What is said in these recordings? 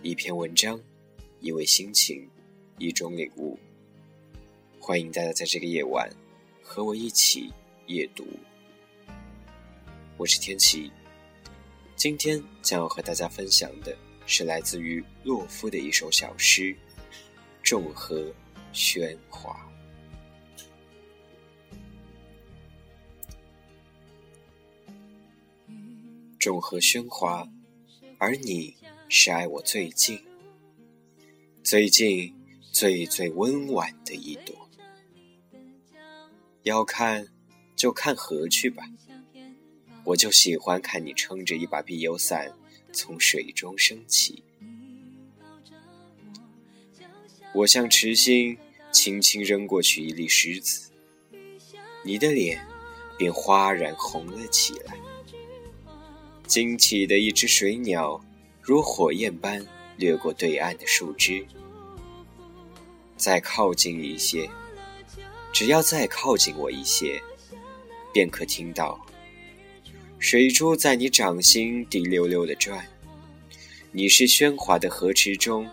一篇文章，一位心情，一种领悟。欢迎大家在这个夜晚和我一起夜读。我是天琪，今天将要和大家分享的是来自于洛夫的一首小诗《众和喧哗》。众和喧哗，而你是爱我最近、最近、最最温婉的一朵。要看就看河去吧，我就喜欢看你撑着一把碧油伞从水中升起。我向池心轻轻扔过去一粒石子，你的脸便哗然红了起来。惊起的一只水鸟，如火焰般掠过对岸的树枝。再靠近一些，只要再靠近我一些，便可听到水珠在你掌心滴溜溜的转。你是喧哗的河池中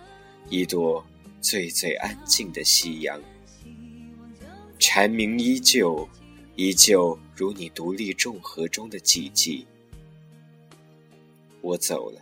一朵最最安静的夕阳，蝉鸣依旧，依旧如你独立众河中的寂寂。我走了，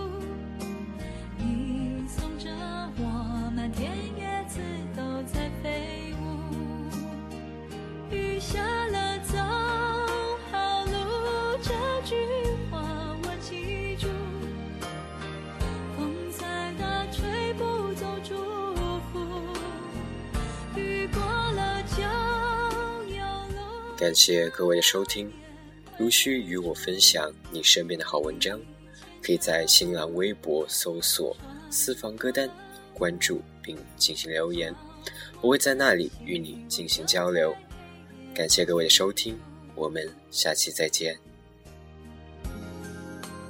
感谢各位的收听。如需与我分享你身边的好文章，可以在新浪微博搜索“私房歌单”，关注并进行留言，我会在那里与你进行交流。感谢各位的收听，我们下期再见。